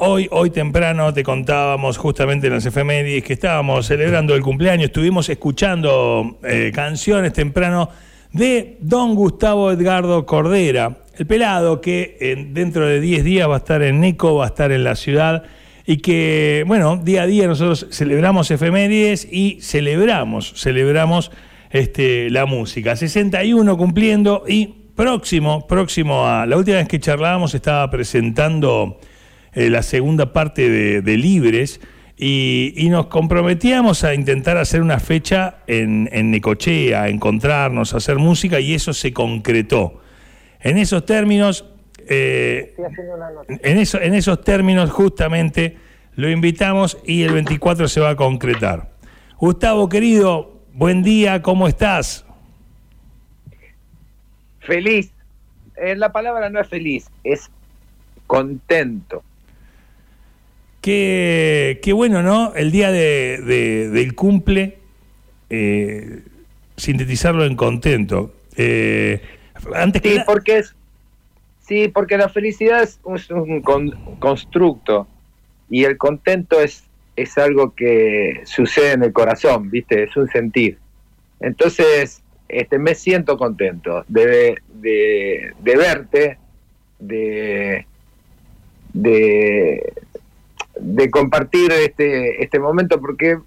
hoy, temprano te contábamos justamente en las efemérides que estábamos celebrando el cumpleaños, estuvimos escuchando eh, canciones temprano de don Gustavo Edgardo Cordera, el pelado que eh, dentro de 10 días va a estar en Neco, va a estar en la ciudad y que, bueno, día a día nosotros celebramos efemérides y celebramos, celebramos este, la música. 61 cumpliendo y próximo, próximo a la última vez que charlábamos estaba presentando eh, la segunda parte de, Libres y, nos comprometíamos a intentar hacer una fecha en, en Necochea, a encontrarnos, a hacer música y eso se concretó. En esos términos, eh, en, eso, en esos términos justamente lo invitamos y el 24 se va a concretar. Gustavo, querido, buen día, ¿cómo estás? Feliz. Eh, la palabra no es feliz, es contento. Qué, qué bueno, ¿no? El día de, del cumple, eh, sintetizarlo en contento. Eh, antes sí, porque es, sí, porque la felicidad es un, constructo y el contento es, es algo que sucede en el corazón, ¿viste? Es un sentir. Entonces, este, me siento contento de, de, verte, de, de, compartir este, este momento, porque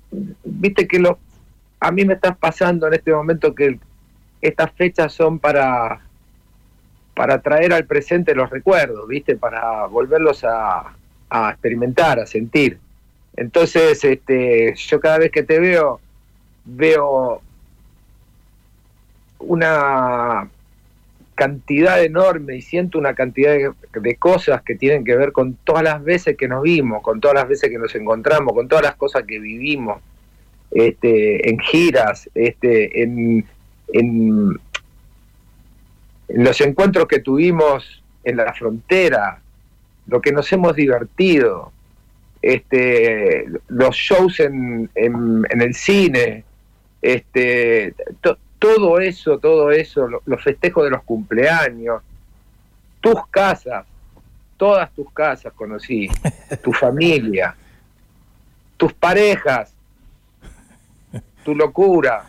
viste que lo, a mí me estás pasando en este momento que estas fechas son para, para traer al presente los recuerdos, viste, para volverlos a, a experimentar, a sentir. Entonces, este, yo cada vez que te veo, veo una cantidad enorme y siento una cantidad de, cosas que tienen que ver con todas las veces que nos vimos, con todas las veces que nos encontramos, con todas las cosas que vivimos este, en giras, este, en, en, los encuentros que tuvimos en la frontera, lo que nos hemos divertido, este, los shows en, en, el cine, este, todo eso, todo eso, los festejos de los cumpleaños, tus casas, todas tus casas conocí, tu familia, tus parejas, tu locura,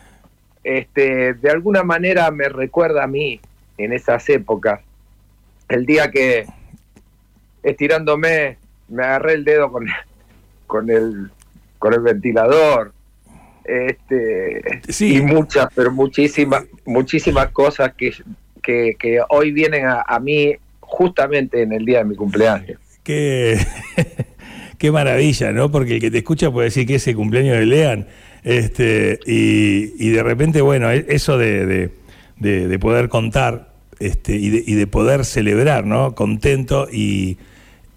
este, de alguna manera me recuerda a mí en esas épocas, el día que estirándome me agarré el dedo con, con el con el ventilador, este, y muchas, pero muchísimas, muchísimas cosas que, que, hoy vienen a, mí justamente en el día de mi cumpleaños. Qué, qué maravilla, ¿no? Porque el que te escucha puede decir que es el cumpleaños de Lean. Este, y, y de repente, bueno, e, eso de, de, poder contar este, y, de, y de poder celebrar, ¿no? Contento y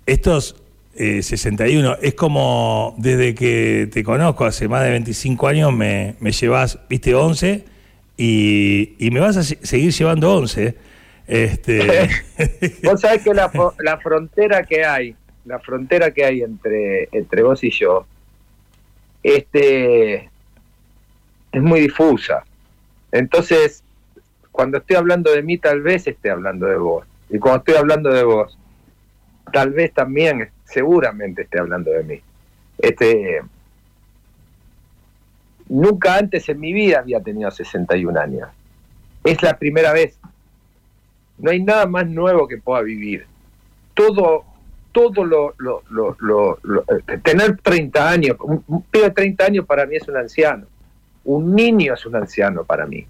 estos 61. Eh, es como desde que te conozco, hace más de 25 años, me, me llevas, viste, 11 y, y, me vas a seguir llevando 11. Este... vos sabés que la, la, frontera que hay, la frontera que hay entre, entre vos y yo, este, es muy difusa. Entonces, cuando estoy hablando de mí, tal vez esté hablando de vos. Y cuando estoy hablando de vos, tal vez también seguramente esté hablando de mí. Este, nunca antes en mi vida había tenido 61 años. Es la primera vez. No hay nada más nuevo que pueda vivir. Todo, todo lo, lo, lo, tener 30 años, un pibe de 30 años para mí es un anciano. Un niño es un anciano para mí.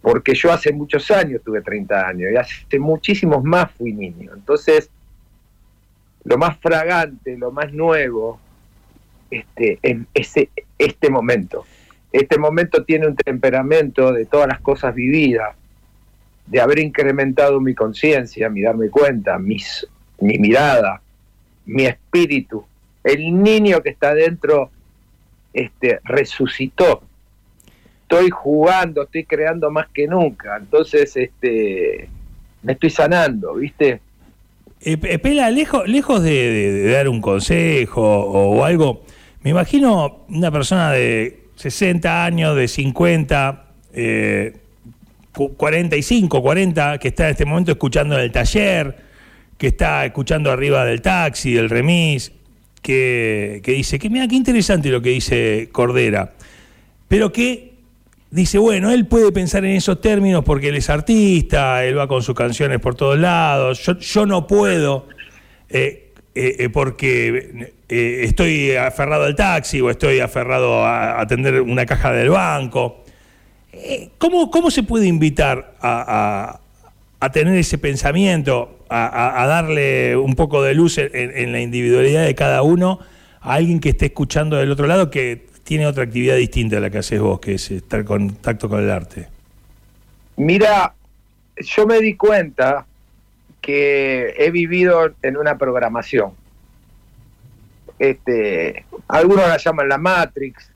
Porque yo hace muchos años tuve 30 años y hace muchísimos más fui niño. Entonces, lo más fragante, lo más nuevo, este, en ese, este momento. Este momento tiene un temperamento de todas las cosas vividas, de haber incrementado mi conciencia, mi darme cuenta, mis, mi mirada, mi espíritu. El niño que está dentro este, resucitó. Estoy jugando, estoy creando más que nunca. Entonces, este, me estoy sanando, ¿viste? Eh, Pela, lejos, lejos de, dar un consejo o, algo, me imagino una persona de 60 años, de 50, eh, 45, 40, que está en este momento escuchando en el taller, que está escuchando arriba del taxi, del remis, que, que dice que mira qué interesante lo que dice Cordera, pero que dice, bueno, él puede pensar en esos términos porque él es artista, él va con sus canciones por todos lados, yo, yo no puedo eh, eh, eh, porque estoy aferrado al taxi o estoy aferrado a atender una caja del banco. ¿Cómo, cómo se puede invitar a, a, tener ese pensamiento, a, darle un poco de luz en, en la individualidad de cada uno a alguien que esté escuchando del otro lado que tiene otra actividad distinta a la que haces vos, que es estar en contacto con el arte. Mira, yo me di cuenta que he vivido en una programación. Este, algunos la llaman la Matrix,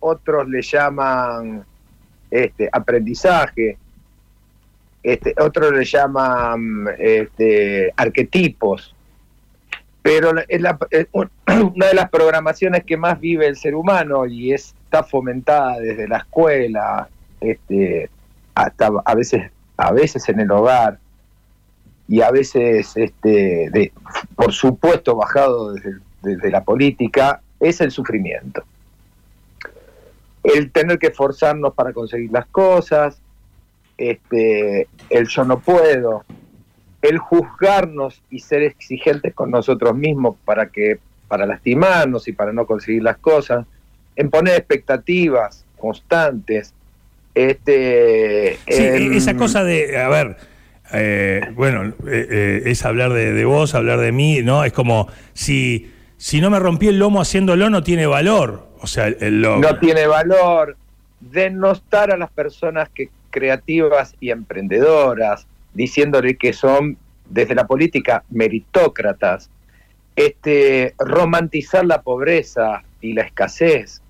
otros le llaman este, aprendizaje, este, otros le llaman este, arquetipos pero es, una de las programaciones que más vive el ser humano y está fomentada desde la escuela, este, hasta a veces, a veces en el hogar y a veces, este, de, por supuesto, bajado desde, desde la política, es el sufrimiento. El tener que esforzarnos para conseguir las cosas, este, el yo no puedo, el juzgarnos y ser exigentes con nosotros mismos para que para lastimarnos y para no conseguir las cosas, en poner expectativas constantes, este esa cosa de, a ver, eh, bueno, eh, eh, es hablar de, vos, hablar de mí, ¿no? Es como si, si no me rompí el lomo haciéndolo, no tiene valor. O sea, el, No tiene valor. Denostar a las personas que creativas y emprendedoras, diciéndole que son desde la política meritócratas, este, romantizar la pobreza y la escasez.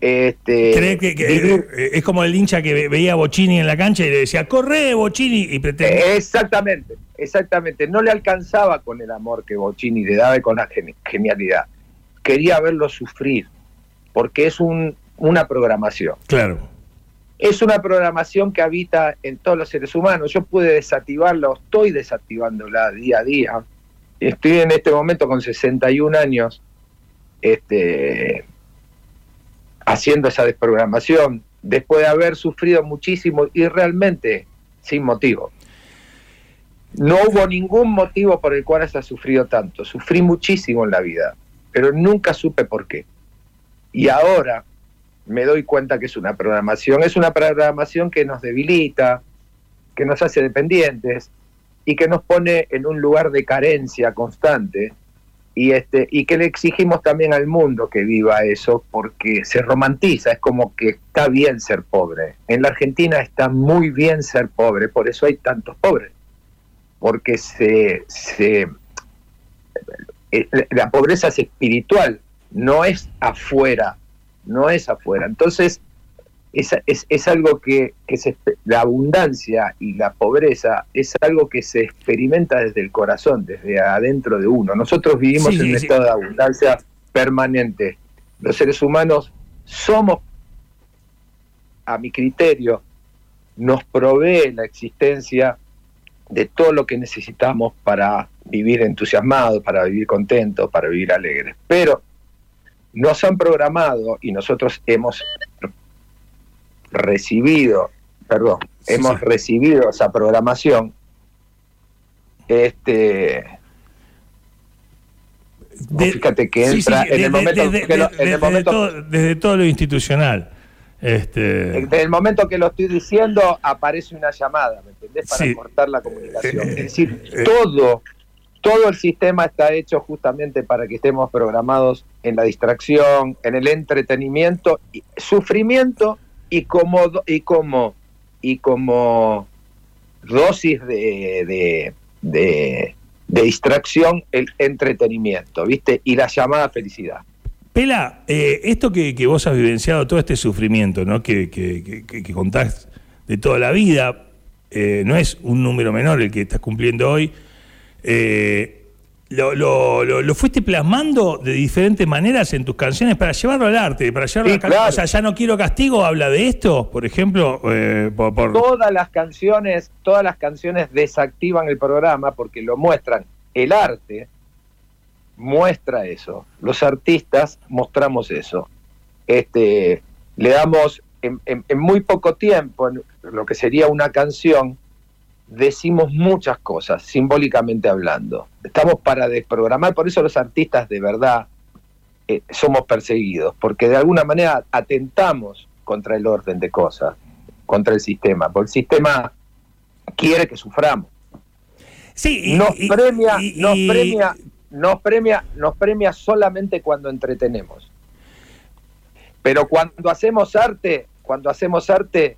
Este, ¿Cree que, eh, es como el hincha que veía a Bocini en la cancha y le decía, corre Bocini y pretende... Exactamente, exactamente. No le alcanzaba con el amor que Bocini le daba y con la genialidad. Quería verlo sufrir, porque es un, una programación. Claro es una programación que habita en todos los seres humanos. Yo pude desactivarla, estoy desactivándola día a día. Estoy en este momento con 61 años este, haciendo esa desprogramación, después de haber sufrido muchísimo y realmente sin motivo. No hubo ningún motivo por el cual haya sufrido tanto. Sufrí muchísimo en la vida, pero nunca supe por qué. Y ahora me doy cuenta que es una programación. Es una programación que nos debilita, que nos hace dependientes y que nos pone en un lugar de carencia constante y este y que le exigimos también al mundo que viva eso porque se romantiza, es como que está bien ser pobre. En la Argentina está muy bien ser pobre, por eso hay tantos pobres. Porque se, se eh, la pobreza es espiritual, no es afuera no es afuera. Entonces, es, es, algo que, se, la abundancia y la pobreza es algo que se experimenta desde el corazón, desde adentro de uno. Nosotros vivimos en un estado de abundancia permanente. Los seres humanos somos, a mi criterio, nos provee la existencia de todo lo que necesitamos para vivir entusiasmados, para vivir contentos, para vivir alegres. Pero nos han programado y nosotros hemos recibido, perdón, hemos recibido esa programación, este fíjate que entra en el momento que desde todo lo institucional. Este... En el momento que lo estoy diciendo, aparece una llamada, ¿me entendés? Para cortar la comunicación. Es decir, eh, todo todo el sistema está hecho justamente para que estemos programados en la distracción, en el entretenimiento, sufrimiento y como, y como, y como dosis de, de, distracción el entretenimiento, ¿viste? Y la llamada felicidad. Pela, eh, esto que, vos has vivenciado, todo este sufrimiento ¿no? que, que, contás de toda la vida, eh, no es un número menor el que estás cumpliendo hoy, eh, lo, lo, fuiste plasmando de diferentes maneras en tus canciones para llevarlo al arte, para llevarlo a O sea, ya no quiero castigo, habla de esto, por ejemplo. Eh, todas las canciones, todas las canciones desactivan el programa porque lo muestran el arte muestra eso. Los artistas mostramos eso. Este, le damos en, muy poco tiempo, en lo que sería una canción, decimos muchas cosas, simbólicamente hablando. Estamos para desprogramar, por eso los artistas de verdad eh, somos perseguidos, porque de alguna manera atentamos contra el orden de cosas, contra el sistema, porque el sistema quiere que suframos. Sí, nos premia, nos premia, nos premia, nos premia solamente cuando entretenemos. Pero cuando hacemos arte, cuando hacemos arte,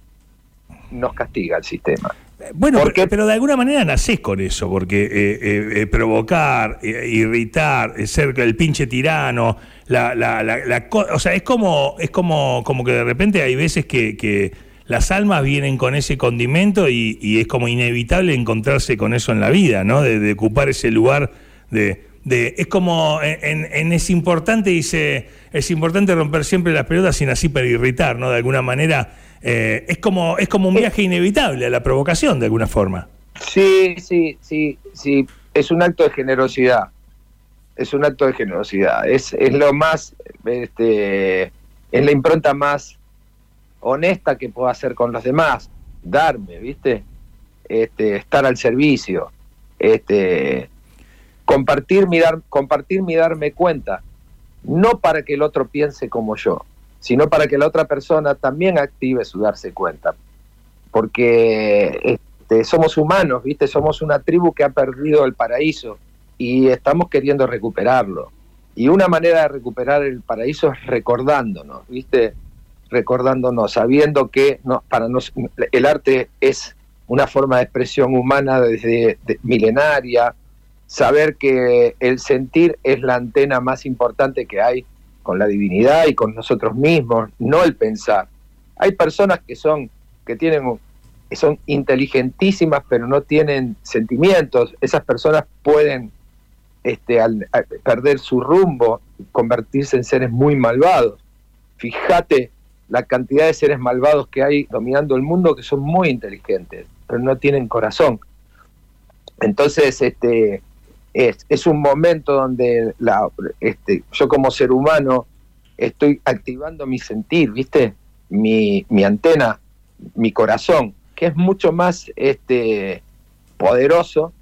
nos castiga el sistema. Bueno, porque, pero de alguna manera nacés con eso, porque eh, eh, eh, provocar, irritar, ser el pinche tirano, la, la, la, o sea, es como, es como, como que de repente hay veces que, que las almas vienen con ese condimento y, es como inevitable encontrarse con eso en la vida, ¿no? De, ocupar ese lugar de, de es como en, en, es importante dice es importante romper siempre las pelotas sin así para irritar, ¿no? De alguna manera eh, es como es como un viaje inevitable a la provocación de alguna forma. Sí, sí, sí, sí, es un acto de generosidad. Es un acto de generosidad. Es, es lo más, este, es la impronta más honesta que puedo hacer con los demás. Darme, ¿viste? Este, estar al servicio. Este, compartir mi, dar, compartir mi darme cuenta. No para que el otro piense como yo, sino para que la otra persona también active su darse cuenta. Porque este, somos humanos, ¿viste? Somos una tribu que ha perdido el paraíso y estamos queriendo recuperarlo. Y una manera de recuperar el paraíso es recordándonos, ¿viste? Recordándonos, sabiendo que no, para nos, el arte es una forma de expresión humana desde milenaria, saber que el sentir es la antena más importante que hay con la divinidad y con nosotros mismos, no el pensar. Hay personas que son, que tienen, son inteligentísimas pero no tienen sentimientos. Esas personas pueden, este, al, perder su rumbo, convertirse en seres muy malvados. Fíjate la cantidad de seres malvados que hay dominando el mundo que son muy inteligentes, pero no tienen corazón. Entonces, este, es, un momento donde la, este, yo como ser humano estoy activando mi sentir, ¿viste? Mi, mi antena, mi corazón, que es mucho más este, poderoso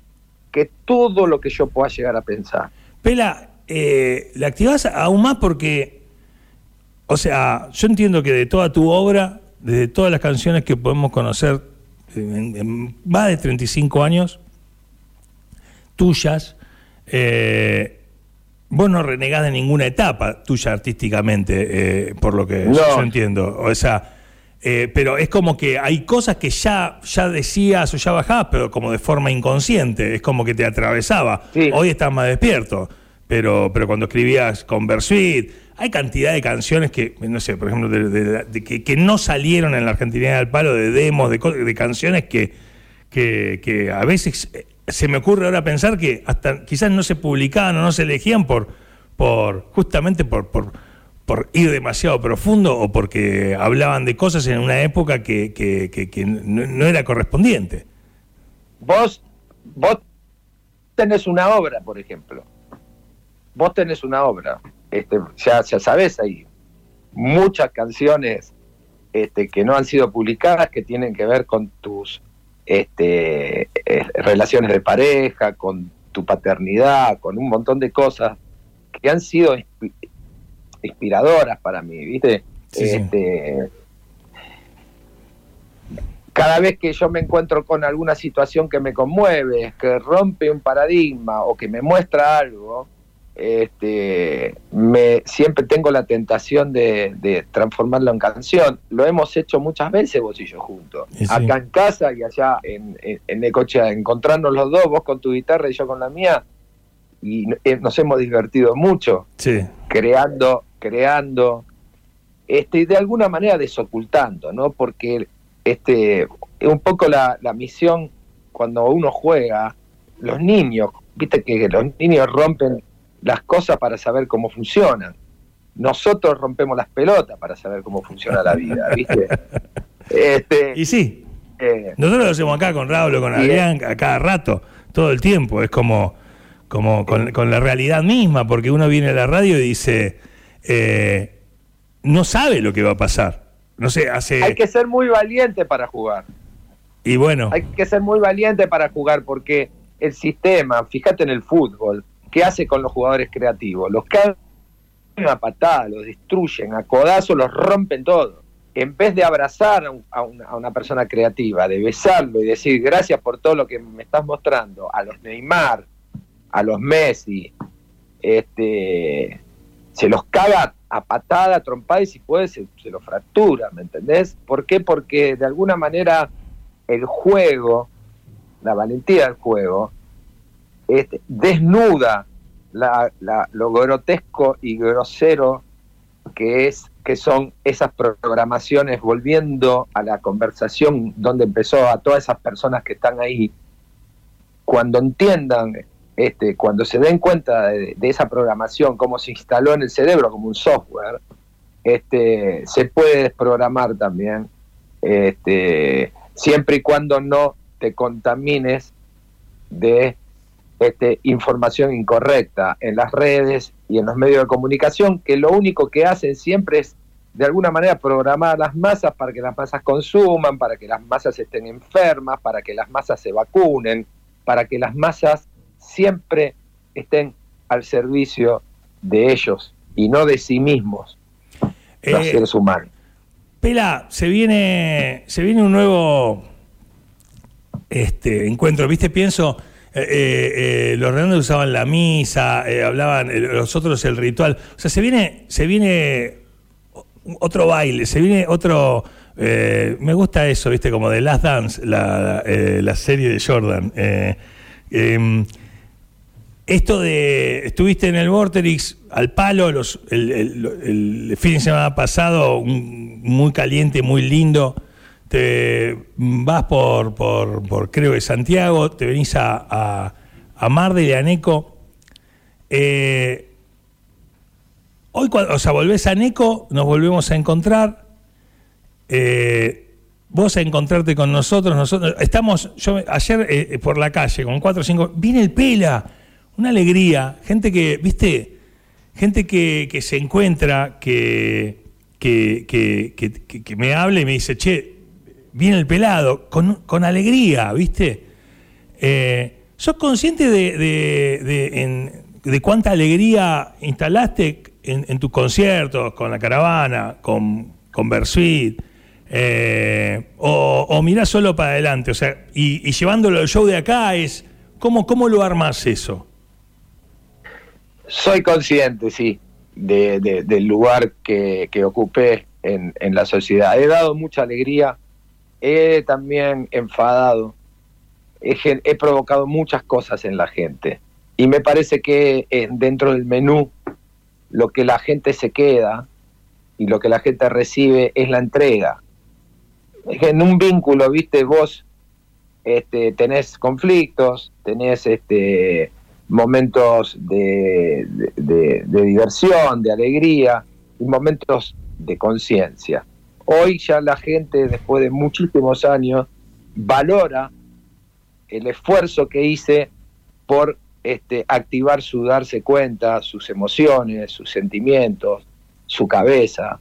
que todo lo que yo pueda llegar a pensar. Pela, eh, la activas aún más porque, o sea, yo entiendo que de toda tu obra, de todas las canciones que podemos conocer en, en más de 35 años, tuyas, eh, vos no renegás de ninguna etapa tuya artísticamente, eh, por lo que yo entiendo. O sea, eh, pero es como que hay cosas que ya, ya decías o ya bajabas, pero como de forma inconsciente, es como que te atravesaba. Hoy estás más despierto, pero, pero cuando escribías con Versuit, hay cantidad de canciones que, no sé, por ejemplo, de, que, no salieron en la Argentina del Palo, de demos, de, de canciones que, que, que a veces se me ocurre ahora pensar que hasta quizás no se publicaban o no se elegían por, por justamente por, por, por ir demasiado profundo o porque hablaban de cosas en una época que, que, no, era correspondiente. Vos, vos tenés una obra, por ejemplo. Vos tenés una obra. Este, ya, ya sabés, hay muchas canciones este, que no han sido publicadas que tienen que ver con tus este, eh, relaciones de pareja, con tu paternidad, con un montón de cosas que han sido inspiradoras para mí, ¿viste? este, Cada vez que yo me encuentro con alguna situación que me conmueve, que rompe un paradigma o que me muestra algo, este, me, siempre tengo la tentación de, transformarlo en canción. Lo hemos hecho muchas veces vos y yo juntos. Acá en casa y allá en, en, el coche, encontrarnos los dos, vos con tu guitarra y yo con la mía. Y eh, nos hemos divertido mucho creando, creando, este, y de alguna manera desocultando, ¿no? Porque este, un poco la, la misión cuando uno juega, los niños, viste que los niños rompen las cosas para saber cómo funcionan. Nosotros rompemos las pelotas para saber cómo funciona la vida, ¿viste? Este, y sí. Eh, Nosotros lo hacemos acá con Raúl o con Adrián a cada rato, todo el tiempo. Es como, como con, la realidad misma, porque uno viene a la radio y dice, eh, no sabe lo que va a pasar. No sé, hace... Hay que ser muy valiente para jugar. Y bueno. Hay que ser muy valiente para jugar porque el sistema, fíjate en el fútbol, ¿qué hace con los jugadores creativos? Los caen a patada, los destruyen, a codazo los rompen todo. En vez de abrazar a, una, persona creativa, de besarlo y decir gracias por todo lo que me estás mostrando, a los Neymar, a los Messi, este, se los caga a patada, trompada y si puede se, se lo fractura, ¿me entendés? ¿Por qué? Porque de alguna manera el juego, la valentía del juego, este, desnuda lo grotesco y grosero que es que son esas programaciones volviendo a la conversación donde empezó a todas esas personas que están ahí cuando entiendan este cuando se den cuenta de, esa programación cómo se instaló en el cerebro como un software este se puede desprogramar también siempre y cuando no te contamines de este, información incorrecta en las redes y en los medios de comunicación, que lo único que hacen siempre es de alguna manera programar a las masas para que las masas consuman, para que las masas estén enfermas, para que las masas se vacunen, para que las masas siempre estén al servicio de ellos y no de sí mismos, los eh, seres humanos. Pela, se viene, se viene un nuevo este, encuentro. ¿Viste? Pienso, eh, eh, eh los redondos usaban la misa, hablaban los otros el ritual. O sea, se viene, se viene otro baile, se viene otro. me gusta eso, ¿viste? Como de Last Dance, la, la serie de Jordan. Em, esto de. Estuviste en el Vorterix al palo los, el, fin de semana pasado, muy caliente, muy lindo. Te vas por, por, creo que Santiago, te venís a, a, Mar de Aneco. Eh, hoy, o sea, volvés a Aneco, nos volvemos a encontrar. Eh, vos a encontrarte con nosotros, nosotros estamos, yo ayer eh, por la calle con cuatro o cinco, viene el Pela, una alegría, gente que, viste, gente que, se encuentra, que, que, me habla y me dice, che, viene el pelado, con, alegría, ¿viste? Eh, ¿Sos consciente de, de, cuánta alegría instalaste en, tus conciertos, con la caravana, con, con Bersuit? Eh, o, o, mirás solo para adelante, o sea, y, llevándolo al show de acá es, ¿cómo, cómo lo armás eso? Soy consciente, sí, del lugar que, ocupé en, la sociedad. He dado mucha alegría, he también enfadado, he, provocado muchas cosas en la gente. Y me parece que eh, dentro del menú lo que la gente se queda y lo que la gente recibe es la entrega. En un vínculo, viste, vos este, tenés conflictos, tenés este, momentos de, diversión, de alegría y momentos de conciencia. Hoy ya la gente, después de muchísimos años, valora el esfuerzo que hice por este, activar su darse cuenta, sus emociones, sus sentimientos, su cabeza,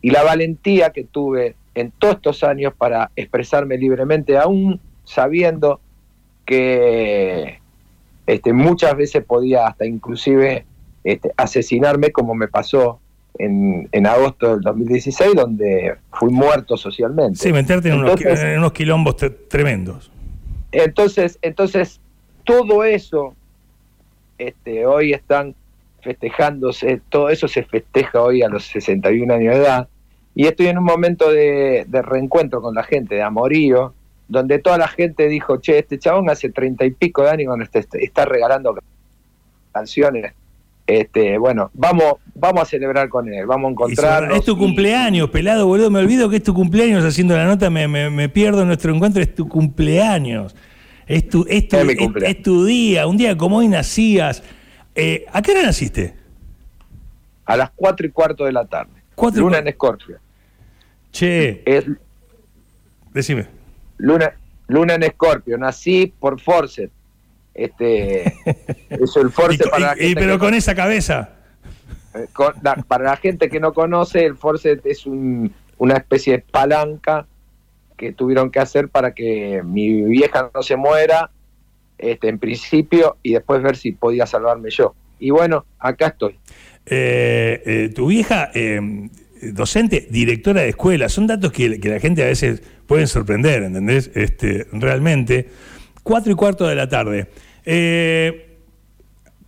y la valentía que tuve en todos estos años para expresarme libremente, aún sabiendo que este, muchas veces podía hasta inclusive este, asesinarme como me pasó en, agosto del 2016, donde fui muerto socialmente. Sí, meterte en, unos, quilombos tremendos. Entonces, entonces, todo eso, este, hoy están festejándose, todo eso se festeja hoy a los 61 años de edad, y estoy en un momento de, de reencuentro con la gente, de amorío, donde toda la gente dijo, che, este chabón hace treinta y pico de años está, está regalando canciones. Este, bueno, vamos, vamos a celebrar con él, vamos a encontrarnos. Es tu cumpleaños, pelado, boludo, me olvido que es tu cumpleaños haciendo la nota, me, me, pierdo nuestro encuentro, es tu cumpleaños. Es tu, es tu, es, tu día, un día como hoy nacías. Eh, ¿A qué hora naciste? A las cuatro y cuarto de la tarde. Luna en Escorpio. Che. Decime. Luna, Luna en Escorpio, nací por Force Este, eso el force para la gente pero con esa cabeza. Eh, para la gente que no conoce, el force es una especie de palanca que tuvieron que hacer para que mi vieja no se muera, este, en principio, y después ver si podía salvarme yo. Y bueno, acá estoy. Eh, eh, tu vieja, docente, directora de escuela, son datos que, que, la gente a veces pueden sorprender, ¿entendés? Este, realmente. Cuatro y cuarto de la tarde. Eh,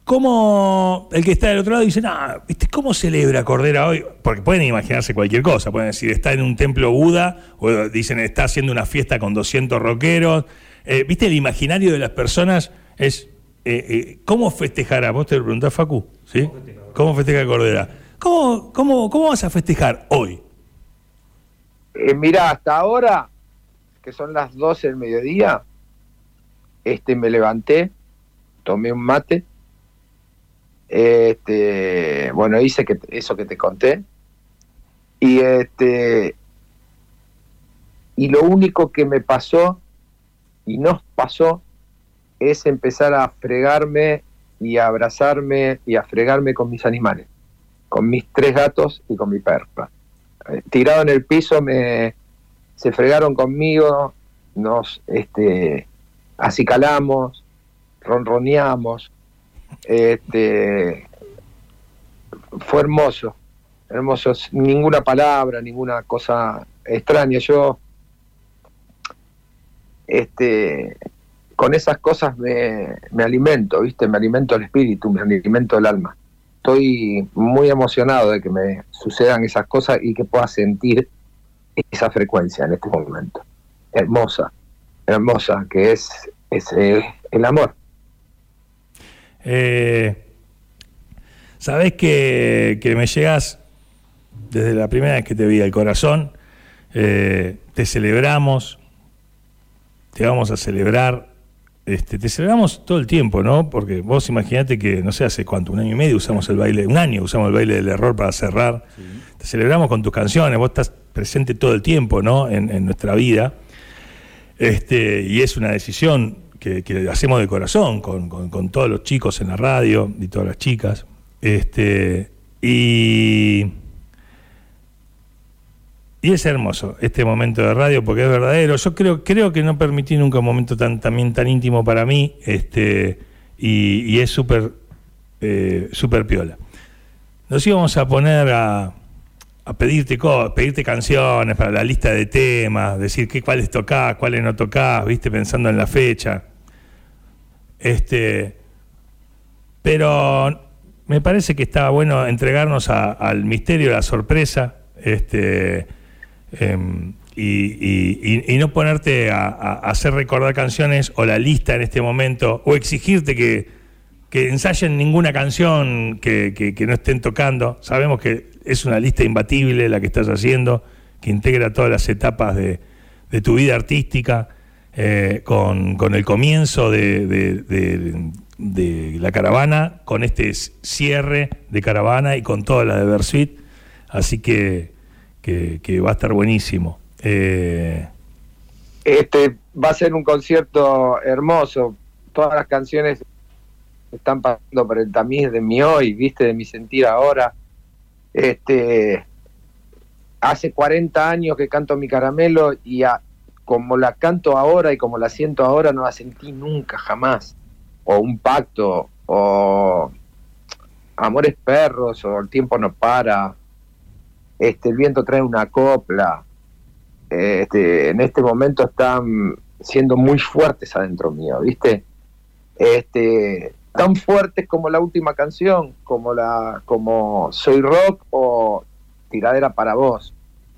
¿Cómo el que está del otro lado dice, ah, ¿cómo celebra Cordera hoy? Porque pueden imaginarse cualquier cosa, pueden decir, está en un templo Buda, o dicen, está haciendo una fiesta con 200 rockeros. Eh, ¿Viste? El imaginario de las personas es, eh, eh, ¿cómo festejará? Vos te lo preguntás, Facu, ¿sí? ¿Cómo festeja Cordera? ¿Cómo, cómo, cómo vas a festejar hoy? Mira, hasta ahora, que son las 12 del mediodía, este, me levanté, tomé un mate, este, bueno, hice que, eso que te conté, y este, y lo único que me pasó y nos pasó es empezar a fregarme y a abrazarme y a fregarme con mis animales, con mis tres gatos y con mi perra. Eh, tirado en el piso me se fregaron conmigo, nos este acicalamos, ronroneamos. Este, fue hermoso, hermoso, ninguna palabra, ninguna cosa extraña. Yo, este, con esas cosas me, me alimento, ¿viste? Me alimento el espíritu, me alimento el alma. Estoy muy emocionado de que me sucedan esas cosas y que pueda sentir esa frecuencia en este momento. Hermosa hermosa, que es, el amor. Eh, Sabes que, me llegas desde la primera vez que te vi al corazón, eh, te celebramos, te vamos a celebrar, este, te celebramos todo el tiempo, ¿no? Porque vos imaginate que, no sé, hace cuánto, un año y medio usamos el baile, un año usamos el baile del error para cerrar, te celebramos con tus canciones, vos estás presente todo el tiempo, ¿no? en nuestra vida. Este, y es una decisión que, hacemos de corazón con, todos los chicos en la radio y todas las chicas. Este, y, y es hermoso este momento de radio porque es verdadero. Yo creo, creo que no permití nunca un momento tan, también tan íntimo para mí este, y, es súper eh, super piola. Nos íbamos a poner a, a pedirte pedirte canciones para la lista de temas, decir qué cuáles tocás, cuáles no tocás, viste, pensando en la fecha. Este, pero me parece que estaba bueno entregarnos al misterio, a la sorpresa, este, em, y, no ponerte a, hacer recordar canciones o la lista en este momento, o exigirte que, que ensayen ninguna canción que, que no estén tocando. Sabemos que es una lista imbatible la que estás haciendo, que integra todas las etapas de, tu vida artística, eh, con, el comienzo de, la caravana, con este cierre de caravana y con toda la de Versuit. Así que, que, va a estar buenísimo. Eh, este va a ser un concierto hermoso. Todas las canciones están pasando por el tamiz de mi hoy, viste, de mi sentir ahora. Este, hace 40 años que canto mi caramelo y como la canto ahora y como la siento ahora no la sentí nunca, jamás. O un pacto, o Amores Perros, o El tiempo no para, este, El viento trae una copla. Este, en este momento están siendo muy fuertes adentro mío, ¿viste? Este, tan fuertes como la última canción, como la como Soy Rock o Tiradera para vos.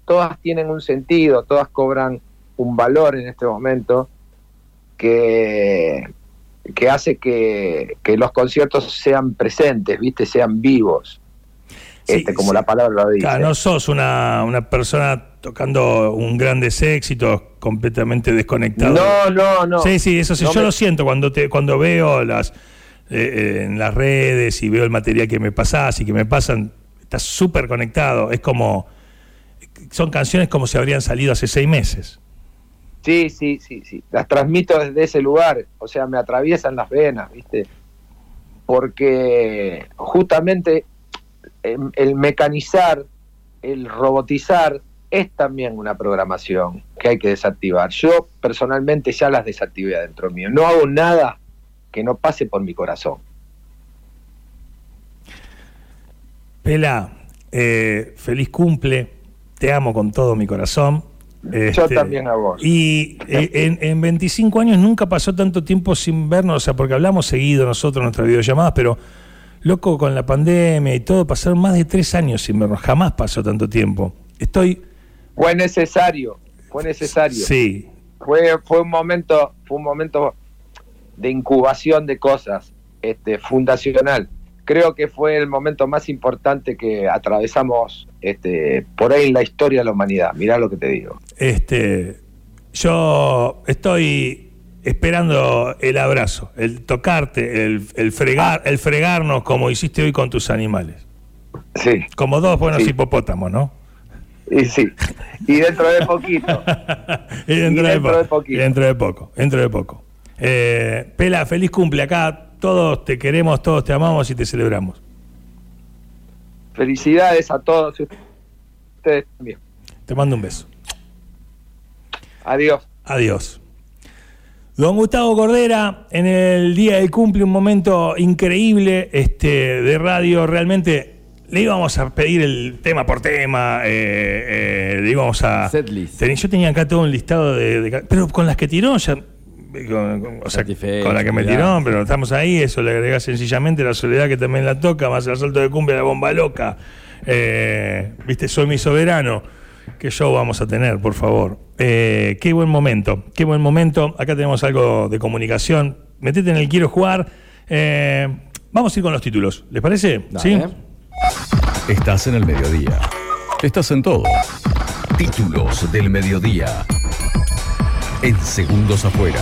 Todas tienen un sentido, todas cobran un valor en este momento que, que hace que, los conciertos sean presentes, viste, sean vivos. este, como la palabra lo dice. no sos una, una persona tocando un grandes éxitos completamente desconectado. No, no, no. Sí, sí, eso sí, yo lo siento cuando te cuando veo las eh, en las redes y veo el material que me pasás y que me pasan, estás súper conectado. Es como, son canciones como si habrían salido hace seis meses. Sí, sí, sí, sí. Las transmito desde ese lugar, o sea, me atraviesan las venas, ¿viste? Porque justamente em, el mecanizar, el robotizar, es también una programación que hay que desactivar. Yo personalmente ya las desactivé adentro mío. No hago nada que no pase por mi corazón. Pela, eh, feliz cumple, te amo con todo mi corazón. Yo Este, también a vos. Y eh, en, en 25 años nunca pasó tanto tiempo sin vernos, o sea, porque hablamos seguido nosotros en nuestras videollamadas, pero loco, con la pandemia y todo, pasaron más de tres años sin vernos, jamás pasó tanto tiempo. Estoy... Fue necesario, fue necesario. Sí, Fue, fue un momento, fue un momento de incubación de cosas, este, fundacional. Creo que fue el momento más importante que atravesamos este, por ahí en la historia de la humanidad. Mirá lo que te digo. este, yo estoy esperando el abrazo, el tocarte, el, el fregar, el fregarnos como hiciste hoy con tus animales. Sí, Como dos buenos Sí. hipopótamos, ¿no? y sí. Y dentro de poquito. y dentro, Y de, poquito. y dentro de poco, dentro de poco. Eh, Pela, feliz cumple acá. Todos te queremos, todos te amamos y te celebramos. Felicidades a todos ustedes también. Te mando un beso. Adiós. Adiós. Don Gustavo Cordera, en el día del cumple, un momento increíble este, de radio. Realmente le íbamos a pedir el tema por tema, eh, eh, le íbamos a. Setlist. Yo tenía acá todo un listado de. pero con las que tiró, ya. Con, con- o sea, Satisfecho, con la que me tiró, pero estamos ahí. Eso le agrega sencillamente la soledad que también la toca, más el asalto de cumbia, la bomba loca. Eh, Viste, soy mi soberano. ¿Qué show vamos a tener, por favor? Eh, qué buen momento, qué buen momento. Acá tenemos algo de comunicación. Metete en el quiero jugar. Eh, vamos a ir con los títulos. ¿Les parece? Dale. ¿Sí? Estás en el mediodía. Estás en todo. Títulos del mediodía. En segundos afuera.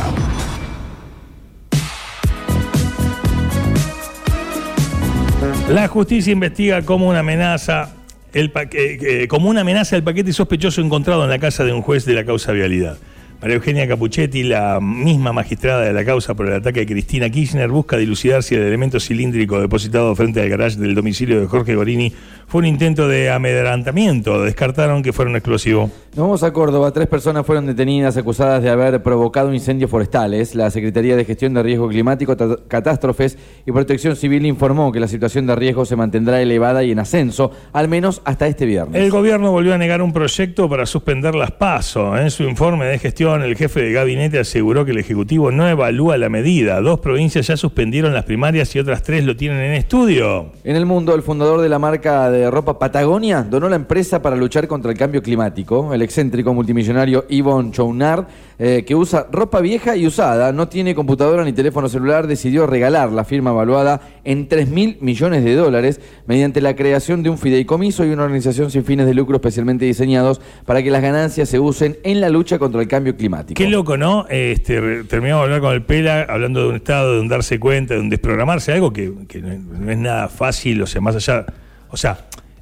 La justicia investiga como una amenaza el eh, eh, como una amenaza el paquete sospechoso encontrado en la casa de un juez de la causa vialidad. María Eugenia Capuchetti, la misma magistrada de la causa por el ataque a Cristina Kirchner, busca dilucidar si el elemento cilíndrico depositado frente al garage del domicilio de Jorge Gorini fue un intento de amedrantamiento. Descartaron que fuera un explosivo. Nos vamos a Córdoba. Tres personas fueron detenidas acusadas de haber provocado incendios forestales. La Secretaría de Gestión de Riesgo Climático, Catástrofes y Protección Civil informó que la situación de riesgo se mantendrá elevada y en ascenso, al menos hasta este viernes. El gobierno volvió a negar un proyecto para suspender las PASO. En su informe de gestión, el jefe de gabinete aseguró que el Ejecutivo no evalúa la medida. Dos provincias ya suspendieron las primarias y otras tres lo tienen en estudio. En el mundo, el fundador de la marca de ropa Patagonia donó la empresa para luchar contra el cambio climático. El excéntrico multimillonario Yvon Chouinard, eh, que usa ropa vieja y usada, no tiene computadora ni teléfono celular, decidió regalar la firma evaluada en 3 mil millones de dólares mediante la creación de un fideicomiso y una organización sin fines de lucro especialmente diseñados para que las ganancias se usen en la lucha contra el cambio climático. Qué loco, ¿no? Este, terminamos de hablar con el Pela, hablando de un estado, de un darse cuenta, de un desprogramarse, algo que, que no es nada fácil, o sea, más allá, o sea,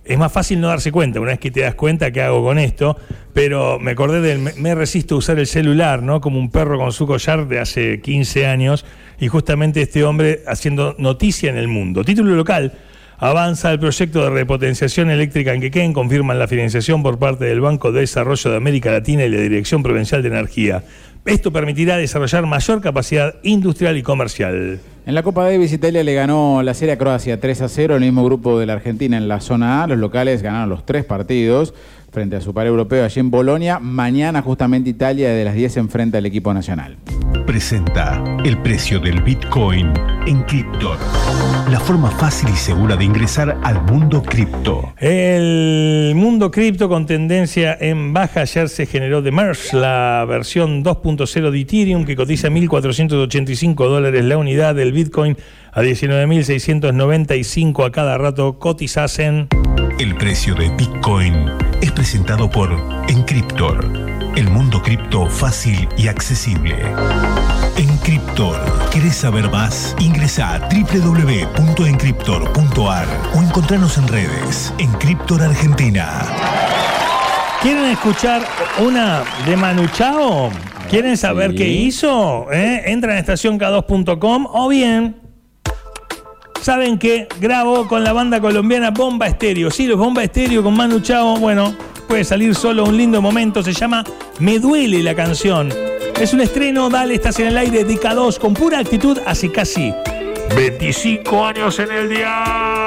es más fácil no darse cuenta, una vez que te das cuenta qué hago con esto, pero me acordé del, me, resisto a usar el celular, ¿no? Como un perro con su collar de hace 15 años, y justamente este hombre haciendo noticia en el mundo. Título local. Avanza el proyecto de repotenciación eléctrica en Quequén, confirman la financiación por parte del Banco de Desarrollo de América Latina y la Dirección Provincial de Energía. Esto permitirá desarrollar mayor capacidad industrial y comercial. En la Copa Davis Italia le ganó la serie a Croacia 3 a 0, el mismo grupo de la Argentina en la zona A. Los locales ganaron los tres partidos frente a su par europeo allí en Bolonia. Mañana justamente Italia desde las 10 se enfrenta al equipo nacional. presenta el precio del Bitcoin en Cryptor. La forma fácil y segura de ingresar al mundo cripto. El mundo cripto con tendencia en baja. Ayer se generó de Merge, la versión 2.0 de Ethereum, que cotiza 1.485 dólares la unidad del Bitcoin a 19.695 a cada rato cotizasen. El precio de Bitcoin es presentado por Encryptor, el mundo cripto fácil y accesible. Encryptor. ¿Querés saber más? Ingresa a www.encryptor.ar o encontranos en redes. Encryptor Argentina. ¿Quieren escuchar una de Manu Chao? ¿Quieren saber Sí. qué hizo? ¿Eh? Entran a estacionk2.com o bien saben que grabo con la banda colombiana Bomba Estéreo. Sí, los Bomba Estéreo con Manu Chao, bueno, puede salir solo un lindo momento. Se llama Me Duele la canción. Es un estreno, dale, estás en el aire de K2 con pura actitud hace casi 25 años en el dial.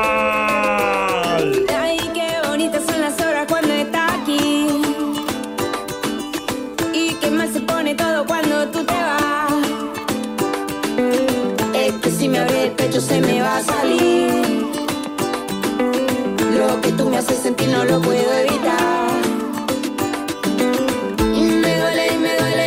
Me se me va a salir. Lo que tú me haces sentir no lo puedo evitar. Y me duele, y me duele,